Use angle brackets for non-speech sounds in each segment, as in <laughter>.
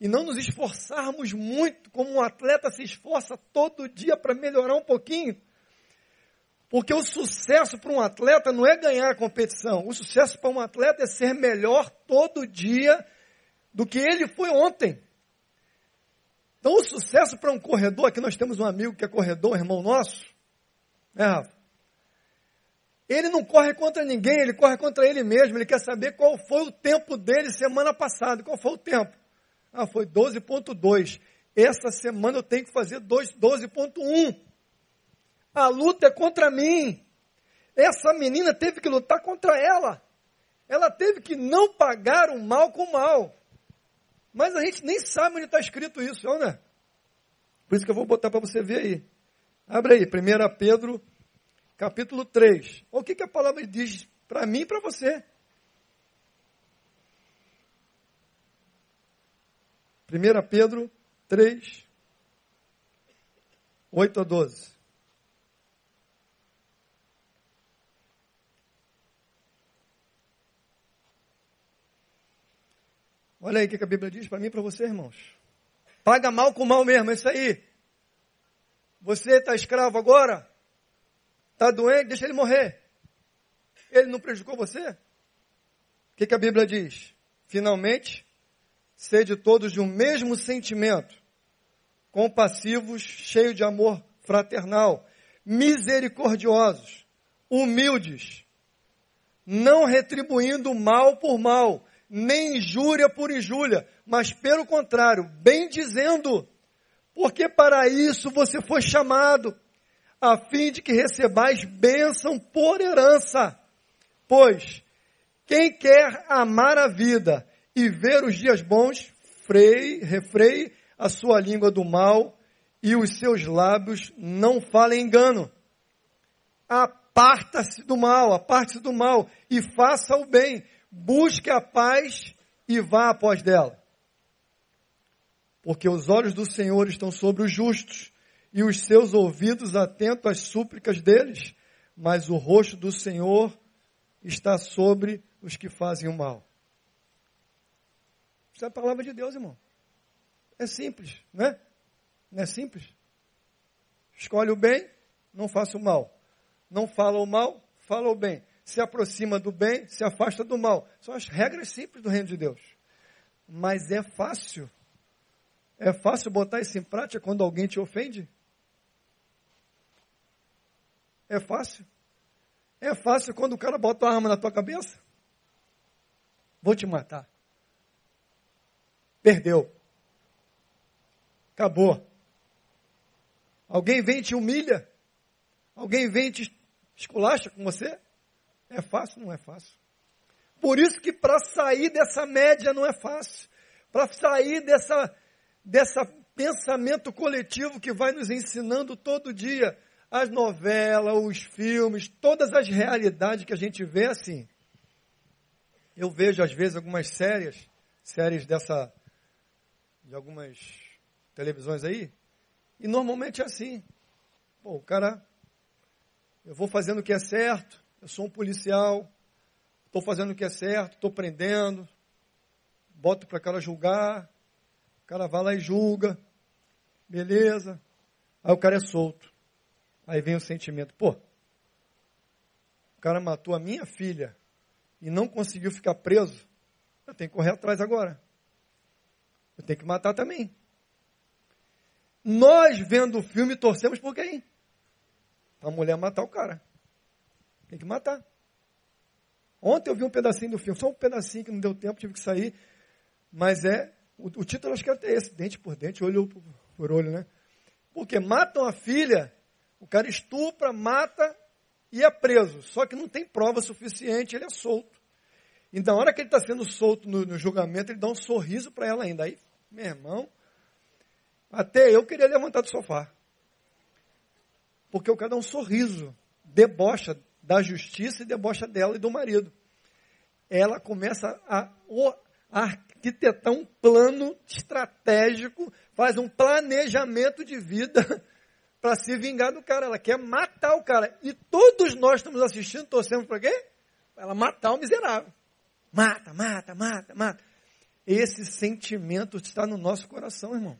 e não nos esforçarmos muito, como um atleta se esforça todo dia para melhorar um pouquinho. Porque o sucesso para um atleta não é ganhar a competição. O sucesso para um atleta é ser melhor todo dia do que ele foi ontem. Então, o sucesso para um corredor, aqui nós temos um amigo que é corredor, irmão nosso, né, Rafa? Ele não corre contra ninguém, ele corre contra ele mesmo. Ele quer saber qual foi o tempo dele semana passada. Qual foi o tempo? Ah, foi 12.2. Essa semana eu tenho que fazer 12.1. A luta é contra mim. Essa menina teve que lutar contra ela. Ela teve que não pagar o mal com o mal. Mas a gente nem sabe onde está escrito isso, não é? Por isso que eu vou botar para você ver aí. Abre aí, 1 Pedro capítulo 3. O que, que a palavra diz para mim e para você? 1 Pedro 3, 8 a 12. Olha aí o que a Bíblia diz para mim e para você, irmãos. Paga mal com mal mesmo, é isso aí. Você está escravo agora? Está doente? Deixa ele morrer. Ele não prejudicou você? O que, que a Bíblia diz? Finalmente, sede todos de um mesmo sentimento, compassivos, cheios de amor fraternal, misericordiosos, humildes, não retribuindo mal por mal, nem injúria por injúria, mas pelo contrário, bem dizendo, porque para isso você foi chamado a fim de que recebais bênção por herança. Pois quem quer amar a vida e ver os dias bons, freie, refreie a sua língua do mal e os seus lábios não falem engano. Aparta-se do mal, aparte-se do mal e faça o bem. Busque a paz e vá após dela. Porque os olhos do Senhor estão sobre os justos e os seus ouvidos atentos às súplicas deles, mas o rosto do Senhor está sobre os que fazem o mal. É a palavra de Deus, irmão. É simples, né? Não é simples? Escolhe o bem, não faça o mal. Não fala o mal, fala o bem. Se aproxima do bem, se afasta do mal. São as regras simples do reino de Deus. Mas é fácil. É fácil botar isso em prática quando alguém te ofende? É fácil. É fácil quando o cara bota uma arma na tua cabeça. Vou te matar. Perdeu. Acabou. Alguém vem e te humilha. Alguém vem e te esculacha com você. É fácil? Não é fácil. Por isso que para sair dessa média não é fácil. Para sair dessa, dessa pensamento coletivo que vai nos ensinando todo dia as novelas, os filmes, todas as realidades que a gente vê assim. Eu vejo às vezes algumas séries, séries dessa de algumas televisões aí, e normalmente é assim. Pô, o cara eu vou fazendo o que é certo, eu sou um policial, estou fazendo o que é certo, estou prendendo, boto para o cara julgar, o cara vai lá e julga, beleza, aí o cara é solto. Aí vem o sentimento, pô, o cara matou a minha filha e não conseguiu ficar preso, eu tenho que correr atrás agora. Eu tenho que matar também. Nós, vendo o filme, torcemos por quem? A mulher matar o cara. Tem que matar. Ontem eu vi um pedacinho do filme, só um pedacinho que não deu tempo, tive que sair. Mas é, o, o título acho que é até esse, dente por dente, olho por, por olho, né? Porque matam a filha o cara estupra, mata e é preso. Só que não tem prova suficiente, ele é solto. Então, na hora que ele está sendo solto no, no, julgamento, ele dá um sorriso para ela ainda. Aí, meu irmão, até eu queria levantar do sofá. Porque o cara dá um sorriso, debocha da justiça e debocha dela e do marido. Ela começa a, a arquitetar um plano estratégico, faz um planejamento de vida <laughs> para se vingar do cara. Ela quer matar o cara. E todos nós estamos assistindo, torcemos para quê? Para ela matar o miserável. Mata, mata, mata, mata. Esse sentimento está no nosso coração, irmão.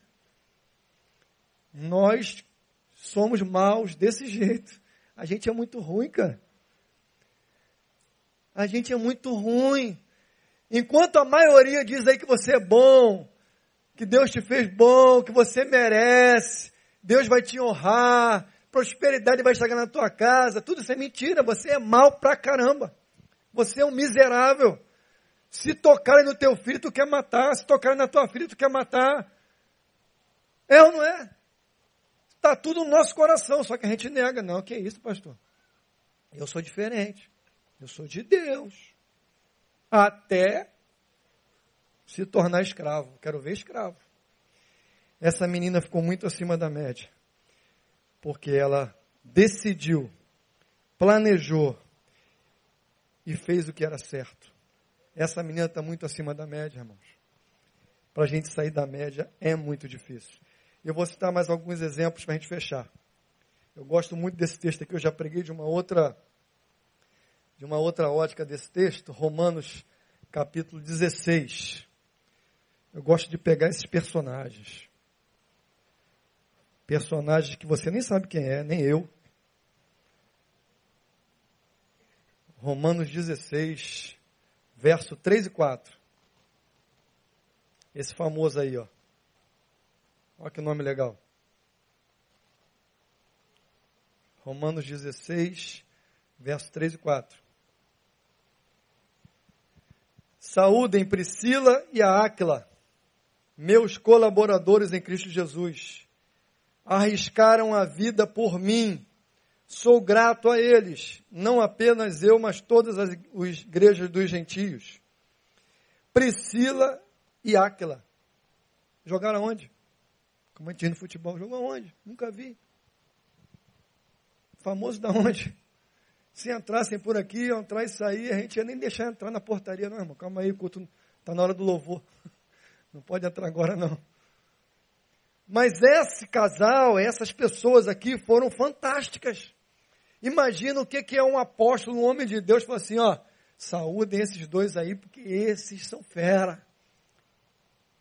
Nós somos maus desse <laughs> jeito. A gente é muito ruim, cara. A gente é muito ruim. Enquanto a maioria diz aí que você é bom, que Deus te fez bom, que você merece, Deus vai te honrar, prosperidade vai chegar na tua casa, tudo isso é mentira, você é mal pra caramba. Você é um miserável. Se tocarem no teu filho, tu quer matar. Se tocarem na tua filha, tu quer matar. É ou não é? Está tudo no nosso coração, só que a gente nega. Não, que é isso, pastor? Eu sou diferente. Eu sou de Deus. Até se tornar escravo. Quero ver escravo. Essa menina ficou muito acima da média. Porque ela decidiu, planejou e fez o que era certo. Essa menina está muito acima da média, irmãos. Para a gente sair da média é muito difícil. Eu vou citar mais alguns exemplos para a gente fechar. Eu gosto muito desse texto aqui, eu já preguei de uma outra de uma outra ótica desse texto, Romanos capítulo 16. Eu gosto de pegar esses personagens. Personagens que você nem sabe quem é, nem eu. Romanos 16, verso 3 e 4. Esse famoso aí, ó. Olha que nome legal. Romanos 16, verso 3 e 4. Saúdem Priscila e a Áquila, meus colaboradores em Cristo Jesus. Arriscaram a vida por mim. Sou grato a eles, não apenas eu, mas todas as, as igrejas dos gentios. Priscila e Áquila. Jogaram onde? Como a gente no futebol. Jogou onde? Nunca vi. Famoso da onde? Se entrassem por aqui, iam entrar e sair, a gente ia nem deixar entrar na portaria, não, irmão. Calma aí, culto está na hora do louvor. <laughs> Não pode entrar agora, não. Mas esse casal, essas pessoas aqui foram fantásticas. Imagina o que, que é um apóstolo, um homem de Deus, falar assim, ó, saúdem esses dois aí, porque esses são fera.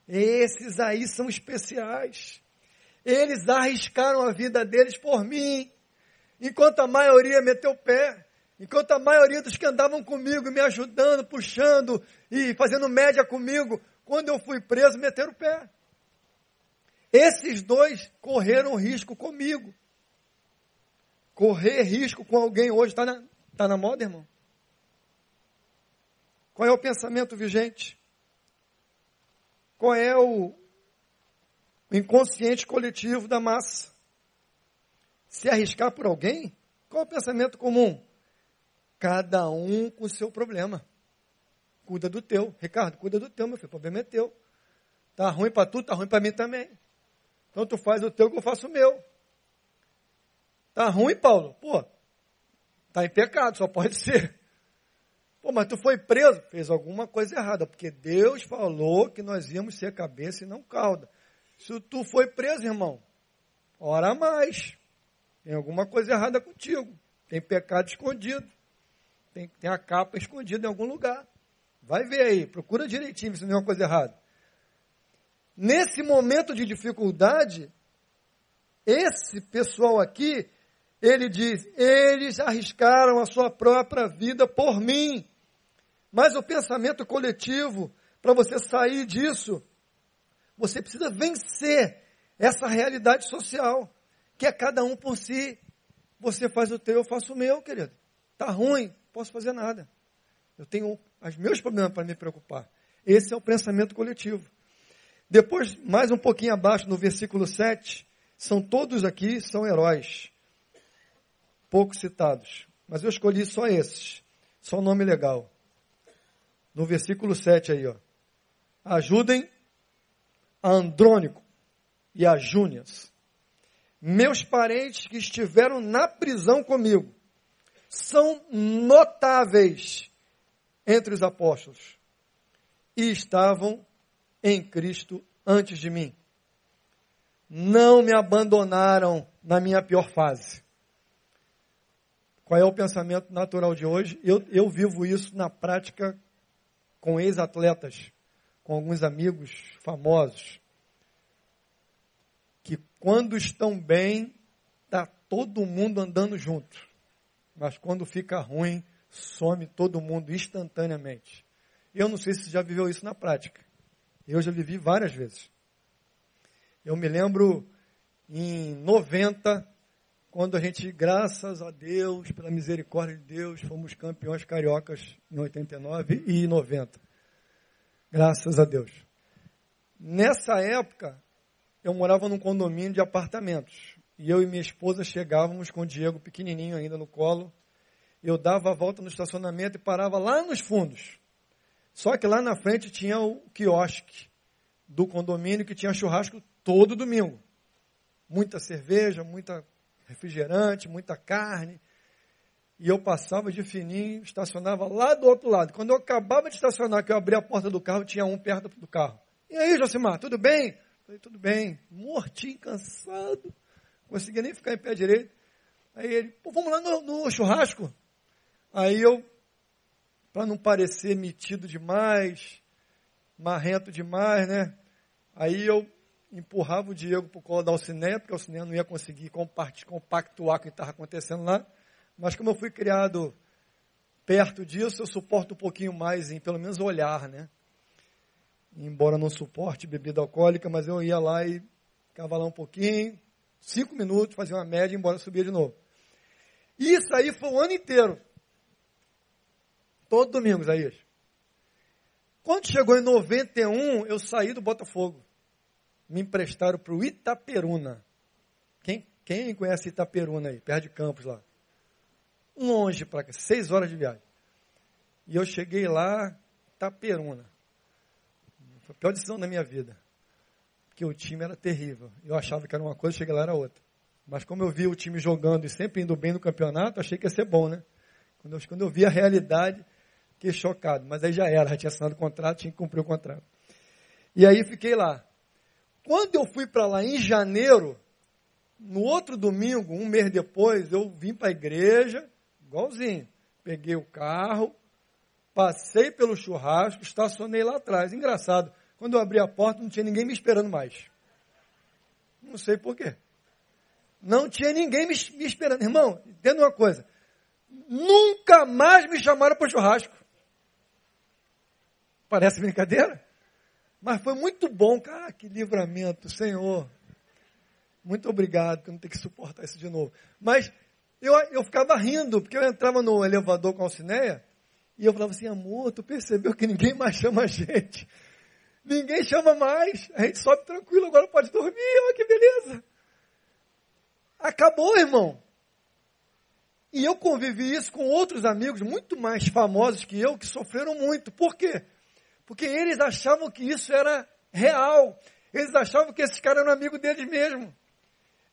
Esses aí são especiais. Eles arriscaram a vida deles por mim. Enquanto a maioria meteu o pé, enquanto a maioria dos que andavam comigo, me ajudando, puxando e fazendo média comigo, quando eu fui preso, meteram o pé. Esses dois correram risco comigo. Correr risco com alguém hoje está na, tá na moda, irmão? Qual é o pensamento vigente? Qual é o inconsciente coletivo da massa? se arriscar por alguém, qual é o pensamento comum? Cada um com o seu problema. Cuida do teu. Ricardo, cuida do teu, meu filho. O problema é teu. Tá ruim para tu, tá ruim para mim também. Então tu faz o teu que eu faço o meu. Tá ruim, Paulo? Pô, tá em pecado, só pode <laughs> ser. Pô, mas tu foi preso? Fez alguma coisa errada, porque Deus falou que nós íamos ser cabeça e não cauda. Se tu foi preso, irmão, ora mais. Tem alguma coisa errada contigo. Tem pecado escondido. Tem, tem a capa escondida em algum lugar. Vai ver aí, procura direitinho se não é uma coisa errada. Nesse momento de dificuldade, esse pessoal aqui, ele diz: eles arriscaram a sua própria vida por mim. Mas o pensamento coletivo, para você sair disso, você precisa vencer essa realidade social que é cada um por si. Você faz o teu, eu faço o meu, querido. Tá ruim, posso fazer nada. Eu tenho os meus problemas para me preocupar. Esse é o pensamento coletivo. Depois, mais um pouquinho abaixo, no versículo 7, são todos aqui, são heróis. Poucos citados. Mas eu escolhi só esses. Só nome legal. No versículo 7 aí, ó. Ajudem a Andrônico e a Júnias meus parentes que estiveram na prisão comigo são notáveis entre os apóstolos e estavam em Cristo antes de mim. Não me abandonaram na minha pior fase. Qual é o pensamento natural de hoje? Eu, eu vivo isso na prática com ex-atletas com alguns amigos famosos que quando estão bem, tá todo mundo andando junto. Mas quando fica ruim, some todo mundo instantaneamente. Eu não sei se você já viveu isso na prática. Eu já vivi várias vezes. Eu me lembro em 90, quando a gente, graças a Deus, pela misericórdia de Deus, fomos campeões cariocas em 89 e 90. Graças a Deus. Nessa época, eu morava num condomínio de apartamentos. E eu e minha esposa chegávamos com o Diego pequenininho ainda no colo. Eu dava a volta no estacionamento e parava lá nos fundos. Só que lá na frente tinha o quiosque do condomínio que tinha churrasco todo domingo. Muita cerveja, muita refrigerante, muita carne. E eu passava de fininho, estacionava lá do outro lado. Quando eu acabava de estacionar, que eu abri a porta do carro, tinha um perto do carro. E aí, Josimar, tudo bem? Falei, tudo bem. Mortinho, cansado. Conseguia nem ficar em pé direito. Aí ele, pô, vamos lá no, no churrasco? Aí eu, para não parecer metido demais, marrento demais, né? Aí eu empurrava o Diego para o colo da Alcineia, porque a Alcineia não ia conseguir compactuar o que estava acontecendo lá. Mas como eu fui criado perto disso, eu suporto um pouquinho mais em pelo menos olhar, né? Embora não suporte bebida alcoólica, mas eu ia lá e ficava lá um pouquinho, cinco minutos, fazia uma média, embora subia de novo. Isso aí foi o ano inteiro. Todo domingo, Isaías. Quando chegou em 91, eu saí do Botafogo me emprestaram para o Itaperuna. Quem, quem conhece Itaperuna aí, perto de Campos lá? Longe para cá, seis horas de viagem. E eu cheguei lá, Itaperuna. Foi a pior decisão da minha vida. Porque o time era terrível. Eu achava que era uma coisa, cheguei lá era outra. Mas como eu vi o time jogando e sempre indo bem no campeonato, achei que ia ser bom, né? Quando eu, quando eu vi a realidade, fiquei chocado. Mas aí já era, já tinha assinado o contrato, tinha que cumprir o contrato. E aí fiquei lá. Quando eu fui para lá em janeiro, no outro domingo, um mês depois, eu vim para a igreja, igualzinho. Peguei o carro, passei pelo churrasco, estacionei lá atrás. Engraçado, quando eu abri a porta, não tinha ninguém me esperando mais. Não sei porquê. Não tinha ninguém me, me esperando. Irmão, entenda uma coisa. Nunca mais me chamaram para o churrasco. Parece brincadeira? Mas foi muito bom, cara, que livramento, Senhor. Muito obrigado, que eu não tenho que suportar isso de novo. Mas eu, eu ficava rindo, porque eu entrava no elevador com a Alcineia, e eu falava assim, amor, tu percebeu que ninguém mais chama a gente? Ninguém chama mais, a gente sobe tranquilo, agora pode dormir, olha que beleza. Acabou, irmão. E eu convivi isso com outros amigos muito mais famosos que eu, que sofreram muito. Por quê? Porque eles achavam que isso era real. Eles achavam que esses caras eram amigos deles mesmo.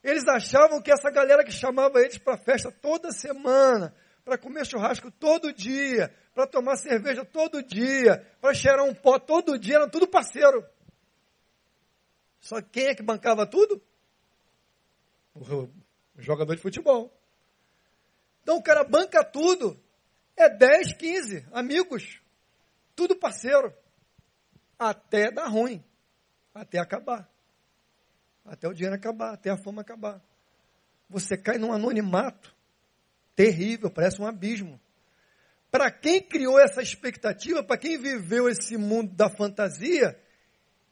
Eles achavam que essa galera que chamava eles para festa toda semana, para comer churrasco todo dia, para tomar cerveja todo dia, para cheirar um pó todo dia, eram tudo parceiro. Só quem é que bancava tudo? O jogador de futebol. Então o cara banca tudo. É 10, 15 amigos. Tudo parceiro até dar ruim, até acabar. Até o dinheiro acabar, até a fama acabar. Você cai num anonimato terrível, parece um abismo. Para quem criou essa expectativa, para quem viveu esse mundo da fantasia,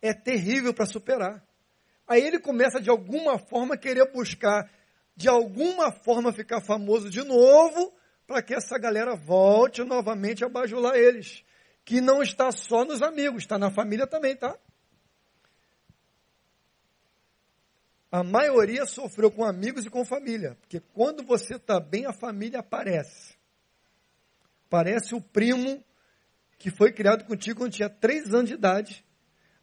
é terrível para superar. Aí ele começa de alguma forma querer buscar, de alguma forma ficar famoso de novo, para que essa galera volte novamente a bajular eles que não está só nos amigos, está na família também, tá? A maioria sofreu com amigos e com família, porque quando você está bem, a família aparece. Parece o primo que foi criado contigo quando tinha 3 anos de idade.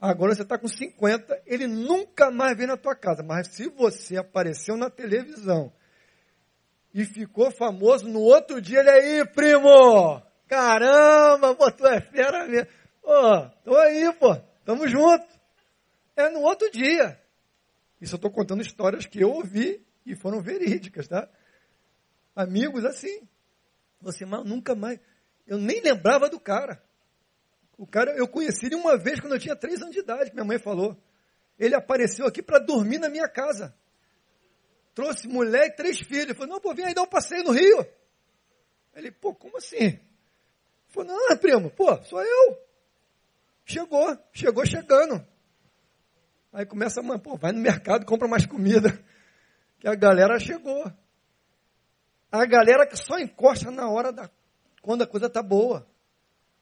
Agora você está com 50, ele nunca mais vem na tua casa. Mas se você apareceu na televisão e ficou famoso, no outro dia ele aí, primo! Caramba, pô, tu é fera mesmo. Pô, tô aí, pô, tamo junto. É no outro dia. Isso eu estou contando histórias que eu ouvi e foram verídicas, tá? Amigos assim. Você nunca mais. Eu nem lembrava do cara. O cara, eu conheci ele uma vez quando eu tinha três anos de idade, que minha mãe falou. Ele apareceu aqui para dormir na minha casa. Trouxe mulher e três filhos. Falou, não, pô, vem aí dar um passeio no Rio. Ele, pô, como assim? Falou, não, primo, pô, sou eu. Chegou, chegou chegando. Aí começa a, pô, vai no mercado, compra mais comida. Que a galera chegou. A galera que só encosta na hora da, quando a coisa tá boa.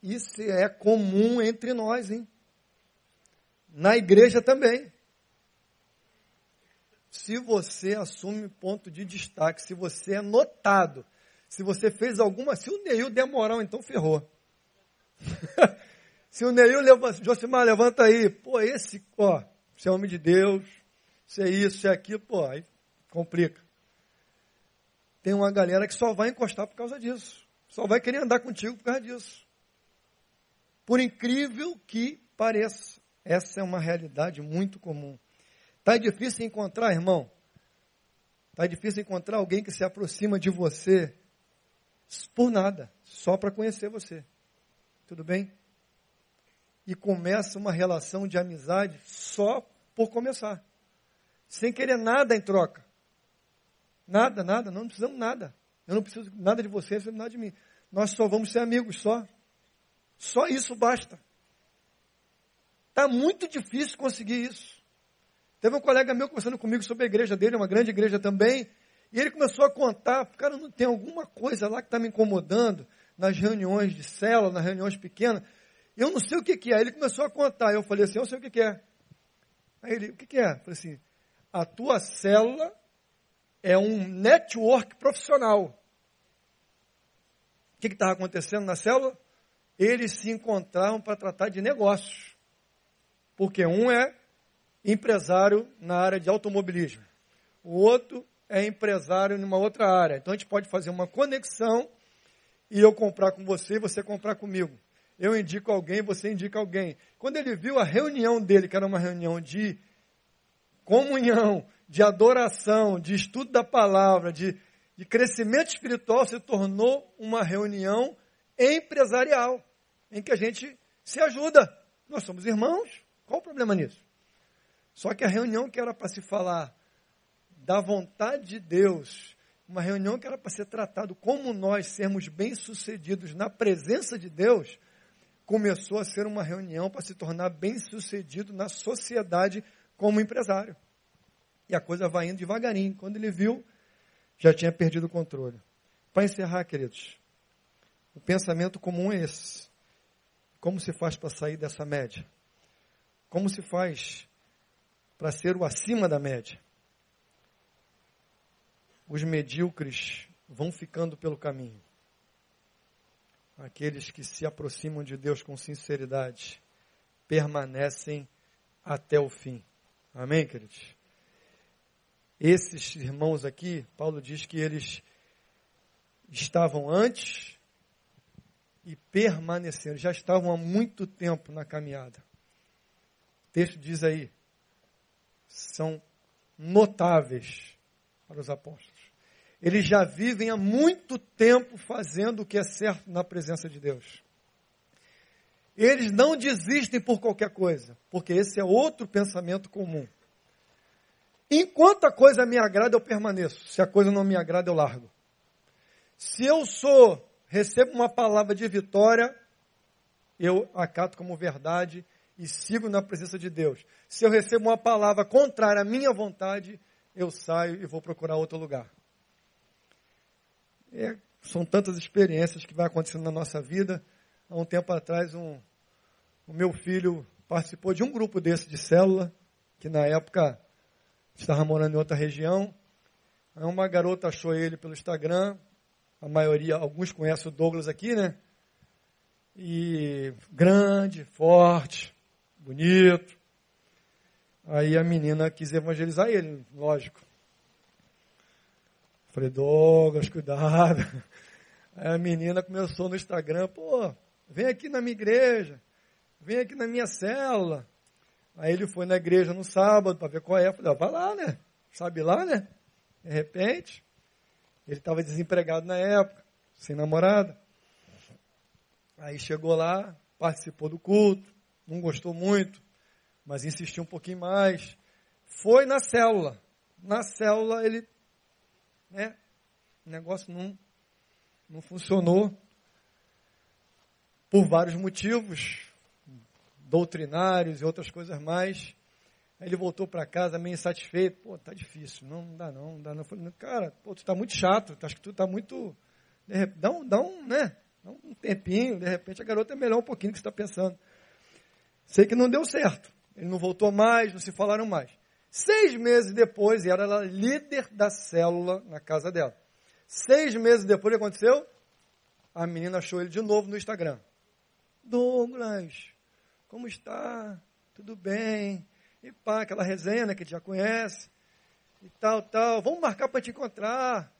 Isso é comum entre nós, hein? Na igreja também. Se você assume ponto de destaque, se você é notado, se você fez alguma. Se o Neil der moral, então ferrou. <laughs> se o Neil levanta. Josimar, levanta aí. Pô, esse, ó, você é homem de Deus, você é isso, você é aquilo, pô, aí complica. Tem uma galera que só vai encostar por causa disso. Só vai querer andar contigo por causa disso. Por incrível que pareça, essa é uma realidade muito comum. Está difícil encontrar, irmão? Está difícil encontrar alguém que se aproxima de você por nada, só para conhecer você. Tudo bem? E começa uma relação de amizade só por começar. Sem querer nada em troca. Nada, nada, não precisamos nada. Eu não preciso nada de você, você não nada de mim. Nós só vamos ser amigos, só. Só isso basta. Está muito difícil conseguir isso. Teve um colega meu conversando comigo sobre a igreja dele, uma grande igreja também, e ele começou a contar, cara, não tem alguma coisa lá que está me incomodando nas reuniões de célula, nas reuniões pequenas. Eu não sei o que, que é. Ele começou a contar. Eu falei assim, eu sei o que, que é. Aí ele, o que, que é? Eu falei assim, a tua célula é um network profissional. O que estava acontecendo na célula? eles se encontraram para tratar de negócios. Porque um é empresário na área de automobilismo, o outro é empresário numa outra área. Então a gente pode fazer uma conexão e eu comprar com você e você comprar comigo. Eu indico alguém, você indica alguém. Quando ele viu a reunião dele, que era uma reunião de comunhão, de adoração, de estudo da palavra, de, de crescimento espiritual, se tornou uma reunião empresarial em que a gente se ajuda. Nós somos irmãos, qual o problema nisso? Só que a reunião que era para se falar da vontade de Deus, uma reunião que era para ser tratado como nós sermos bem-sucedidos na presença de Deus, começou a ser uma reunião para se tornar bem-sucedido na sociedade como empresário. E a coisa vai indo devagarinho. Quando ele viu, já tinha perdido o controle. Para encerrar, queridos, o pensamento comum é esse. Como se faz para sair dessa média? Como se faz para ser o acima da média? Os medíocres vão ficando pelo caminho. Aqueles que se aproximam de Deus com sinceridade permanecem até o fim. Amém, queridos? Esses irmãos aqui, Paulo diz que eles estavam antes e permaneceram. Já estavam há muito tempo na caminhada. O texto diz aí, são notáveis para os apóstolos. Eles já vivem há muito tempo fazendo o que é certo na presença de Deus. Eles não desistem por qualquer coisa, porque esse é outro pensamento comum. Enquanto a coisa me agrada, eu permaneço. Se a coisa não me agrada, eu largo. Se eu sou recebo uma palavra de vitória, eu acato como verdade e sigo na presença de Deus. Se eu recebo uma palavra contrária à minha vontade, eu saio e vou procurar outro lugar. É, são tantas experiências que vai acontecendo na nossa vida. Há um tempo atrás, um, o meu filho participou de um grupo desse de célula, que na época estava morando em outra região. Aí uma garota achou ele pelo Instagram, a maioria, alguns conhecem o Douglas aqui, né? E grande, forte, bonito. Aí a menina quis evangelizar ele, lógico. Falei, Douglas, cuidado. Aí a menina começou no Instagram, pô, vem aqui na minha igreja, vem aqui na minha célula. Aí ele foi na igreja no sábado para ver qual é. Falei, vai lá, né? Sabe lá, né? De repente. Ele estava desempregado na época, sem namorada. Aí chegou lá, participou do culto, não gostou muito, mas insistiu um pouquinho mais. Foi na célula. Na célula ele, né, o negócio não, não funcionou por vários motivos, doutrinários e outras coisas mais. Aí ele voltou para casa meio insatisfeito. Pô, tá difícil, não, não dá não, não dá não. Falei, cara, pô, tu tá muito chato, acho que tu tá muito... Dá um, dá um, né, dá um tempinho, de repente a garota é melhor um pouquinho do que você está pensando. Sei que não deu certo. Ele não voltou mais, não se falaram mais. Seis meses depois, e era ela líder da célula na casa dela. Seis meses depois, o que aconteceu? A menina achou ele de novo no Instagram. Douglas, como está? Tudo bem? E pá, aquela resenha né, que a gente já conhece. E tal, tal. Vamos marcar para te encontrar.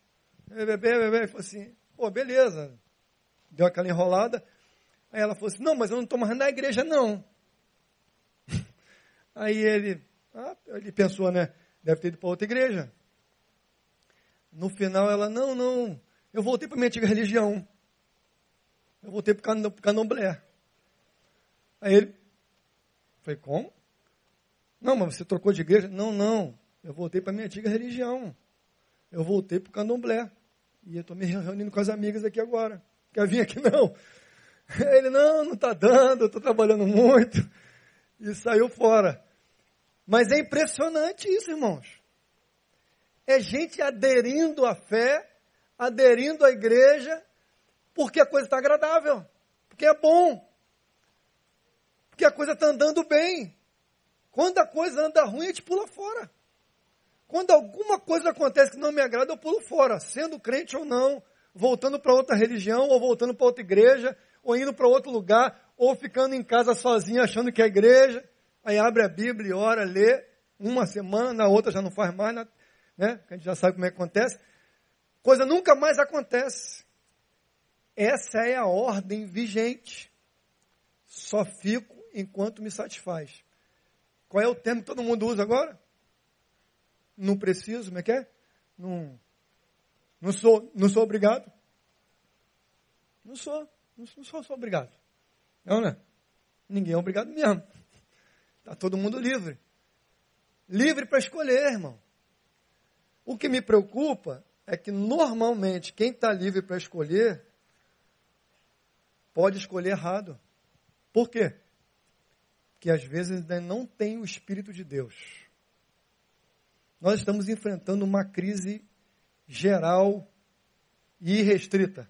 Bebê, bebê. Ele falou assim, pô, beleza. Deu aquela enrolada. Aí ela falou assim, não, mas eu não estou mais na igreja, não. <laughs> Aí ele, ah, ele pensou, né? Deve ter ido para outra igreja. No final ela, não, não, eu voltei para minha antiga religião. Eu voltei para o candomblé. Aí ele, falei, como? Não, mas você trocou de igreja? Não, não. Eu voltei para minha antiga religião. Eu voltei para o candomblé. E eu estou me reunindo com as amigas aqui agora. Quer vir aqui <laughs> não? Ele, não, não está dando, eu estou trabalhando muito. E saiu fora. Mas é impressionante isso, irmãos. É gente aderindo à fé, aderindo à igreja, porque a coisa está agradável, porque é bom, porque a coisa está andando bem. Quando a coisa anda ruim, a gente pula fora. Quando alguma coisa acontece que não me agrada, eu pulo fora, sendo crente ou não, voltando para outra religião, ou voltando para outra igreja, ou indo para outro lugar, ou ficando em casa sozinho achando que é igreja. Aí abre a Bíblia e ora, lê, uma semana, na outra já não faz mais, né? A gente já sabe como é que acontece. Coisa nunca mais acontece. Essa é a ordem vigente. Só fico enquanto me satisfaz. Qual é o termo que todo mundo usa agora? Não preciso, como é que é? Não, não, sou, não sou obrigado. Não sou, não sou, não sou obrigado. Não, né? Ninguém é obrigado mesmo. Está todo mundo livre. Livre para escolher, irmão. O que me preocupa é que normalmente quem está livre para escolher pode escolher errado. Por quê? que às vezes ainda não tem o Espírito de Deus. Nós estamos enfrentando uma crise geral e irrestrita.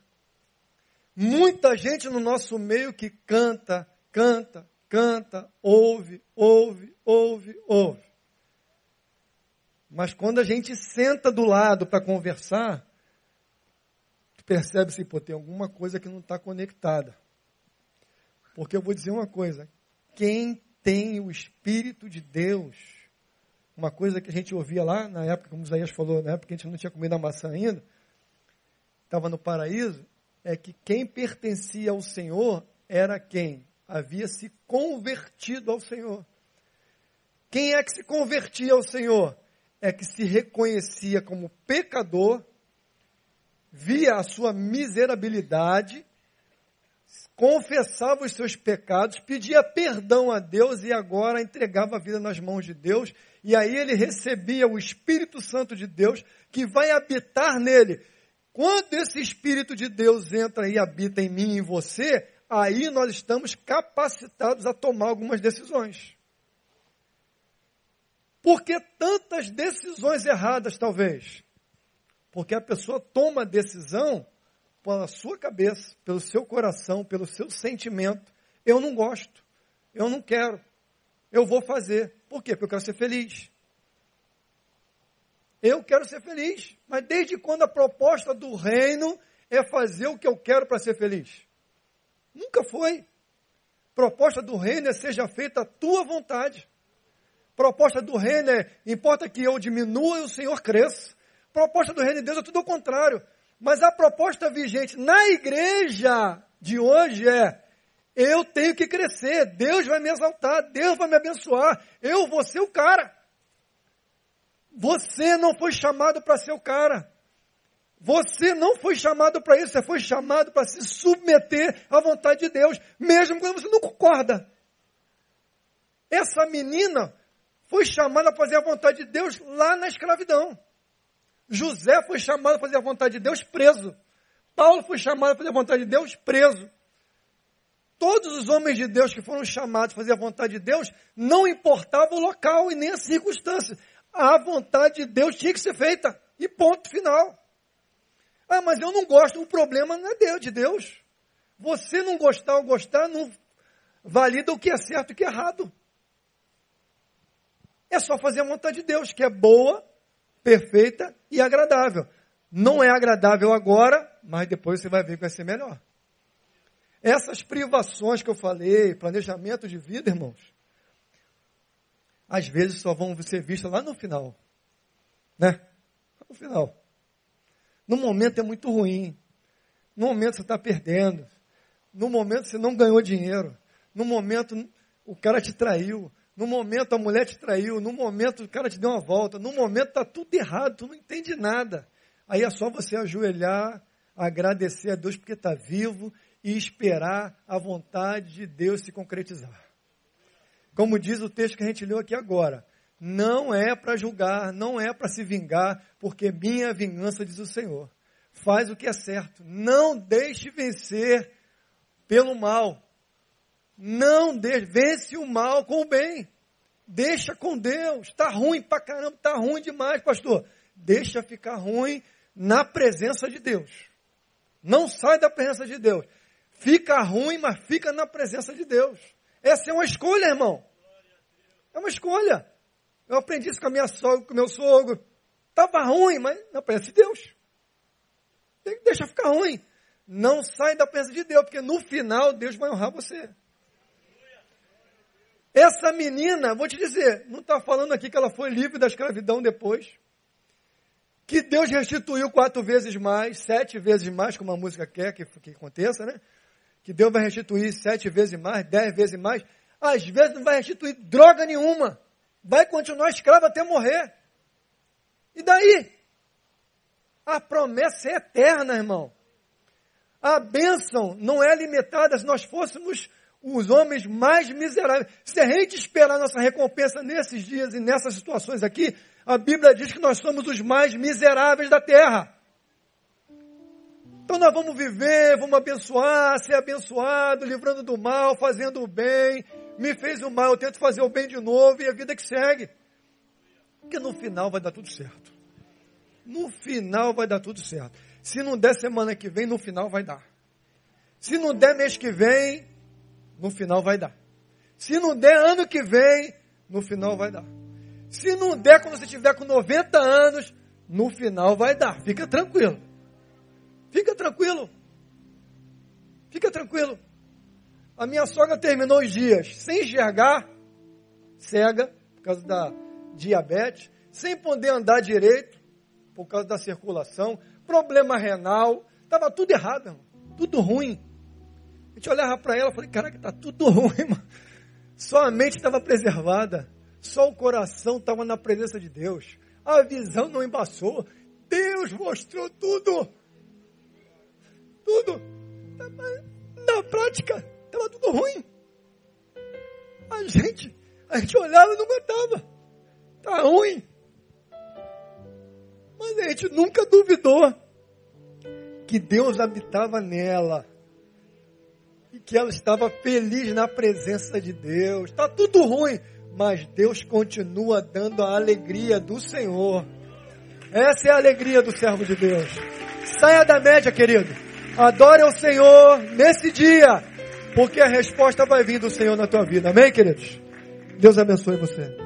Muita gente no nosso meio que canta, canta, canta, ouve, ouve, ouve, ouve. Mas quando a gente senta do lado para conversar, percebe-se, pô, tem alguma coisa que não está conectada. Porque eu vou dizer uma coisa, quem tem o Espírito de Deus. Uma coisa que a gente ouvia lá, na época, como Isaías falou, na época que a gente não tinha comido a maçã ainda, estava no paraíso, é que quem pertencia ao Senhor era quem havia se convertido ao Senhor. Quem é que se convertia ao Senhor? É que se reconhecia como pecador, via a sua miserabilidade confessava os seus pecados, pedia perdão a Deus e agora entregava a vida nas mãos de Deus. E aí ele recebia o Espírito Santo de Deus que vai habitar nele. Quando esse Espírito de Deus entra e habita em mim e em você, aí nós estamos capacitados a tomar algumas decisões. Por que tantas decisões erradas, talvez? Porque a pessoa toma decisão pela sua cabeça, pelo seu coração, pelo seu sentimento. Eu não gosto, eu não quero, eu vou fazer. Por quê? Porque eu quero ser feliz. Eu quero ser feliz. Mas desde quando a proposta do reino é fazer o que eu quero para ser feliz? Nunca foi. Proposta do reino é seja feita a tua vontade. Proposta do reino é importa que eu diminua e o Senhor cresça. Proposta do reino de Deus é tudo ao contrário. Mas a proposta vigente na igreja de hoje é: eu tenho que crescer, Deus vai me exaltar, Deus vai me abençoar, eu vou ser o cara. Você não foi chamado para ser o cara. Você não foi chamado para isso, você foi chamado para se submeter à vontade de Deus, mesmo quando você não concorda. Essa menina foi chamada a fazer a vontade de Deus lá na escravidão. José foi chamado a fazer a vontade de Deus preso. Paulo foi chamado a fazer a vontade de Deus preso. Todos os homens de Deus que foram chamados a fazer a vontade de Deus, não importava o local e nem a circunstância. A vontade de Deus tinha que ser feita. E ponto final. Ah, mas eu não gosto. O problema não é Deus, de Deus. Você não gostar ou gostar não valida o que é certo e o que é errado. É só fazer a vontade de Deus, que é boa, perfeita e agradável. Não é agradável agora, mas depois você vai ver que vai ser melhor. Essas privações que eu falei, planejamento de vida, irmãos, às vezes só vão ser vistas lá no final. Né? No final. No momento é muito ruim. No momento você está perdendo. No momento você não ganhou dinheiro. No momento o cara te traiu. No momento a mulher te traiu. No momento o cara te deu uma volta. No momento está tudo errado. Tu não entende nada. Aí é só você ajoelhar, agradecer a Deus porque está vivo e esperar a vontade de Deus se concretizar. Como diz o texto que a gente leu aqui agora, não é para julgar, não é para se vingar, porque minha vingança, diz o Senhor. Faz o que é certo. Não deixe vencer pelo mal. Não vence o mal com o bem. Deixa com Deus. Está ruim para caramba, está ruim demais, pastor. Deixa ficar ruim na presença de Deus. Não sai da presença de Deus. Fica ruim, mas fica na presença de Deus. Essa é uma escolha, irmão. É uma escolha. Eu aprendi isso com a minha sogra, com o meu sogro. Estava ruim, mas na presença de Deus. Deixa ficar ruim. Não sai da presença de Deus, porque no final Deus vai honrar você. Essa menina, vou te dizer, não está falando aqui que ela foi livre da escravidão depois. Que Deus restituiu quatro vezes mais, sete vezes mais, como a música quer que, que aconteça, né? Que Deus vai restituir sete vezes mais, dez vezes mais. Às vezes não vai restituir droga nenhuma vai continuar escravo até morrer. E daí? A promessa é eterna, irmão. A bênção não é limitada se nós fôssemos os homens mais miseráveis. Se a gente esperar nossa recompensa nesses dias e nessas situações aqui, a Bíblia diz que nós somos os mais miseráveis da terra. Então nós vamos viver, vamos abençoar, ser abençoado, livrando do mal, fazendo o bem, me fez o mal, eu tento fazer o bem de novo e a vida que segue. Porque no final vai dar tudo certo. No final vai dar tudo certo. Se não der semana que vem, no final vai dar. Se não der mês que vem, no final vai dar. Se não der ano que vem, no final vai dar. Se não der quando você estiver com 90 anos, no final vai dar. Fica tranquilo. Fica tranquilo. Fica tranquilo. A minha sogra terminou os dias sem enxergar, cega, por causa da diabetes, sem poder andar direito, por causa da circulação, problema renal, estava tudo errado, irmão, tudo ruim. A gente olhava para ela e falei, caraca, está tudo <laughs> ruim. Só a mente estava preservada, só o coração estava na presença de Deus. A visão não embaçou. Deus mostrou tudo. Tudo. Na prática, estava tudo ruim. A gente, a gente olhava e não aguentava. Está ruim. Mas a gente nunca duvidou que Deus habitava nela. E que ela estava feliz na presença de Deus. Está tudo ruim, mas Deus continua dando a alegria do Senhor. Essa é a alegria do servo de Deus. Saia da média, querido. Adore ao Senhor nesse dia porque a resposta vai vir do Senhor na tua vida. Amém, queridos? Deus abençoe você.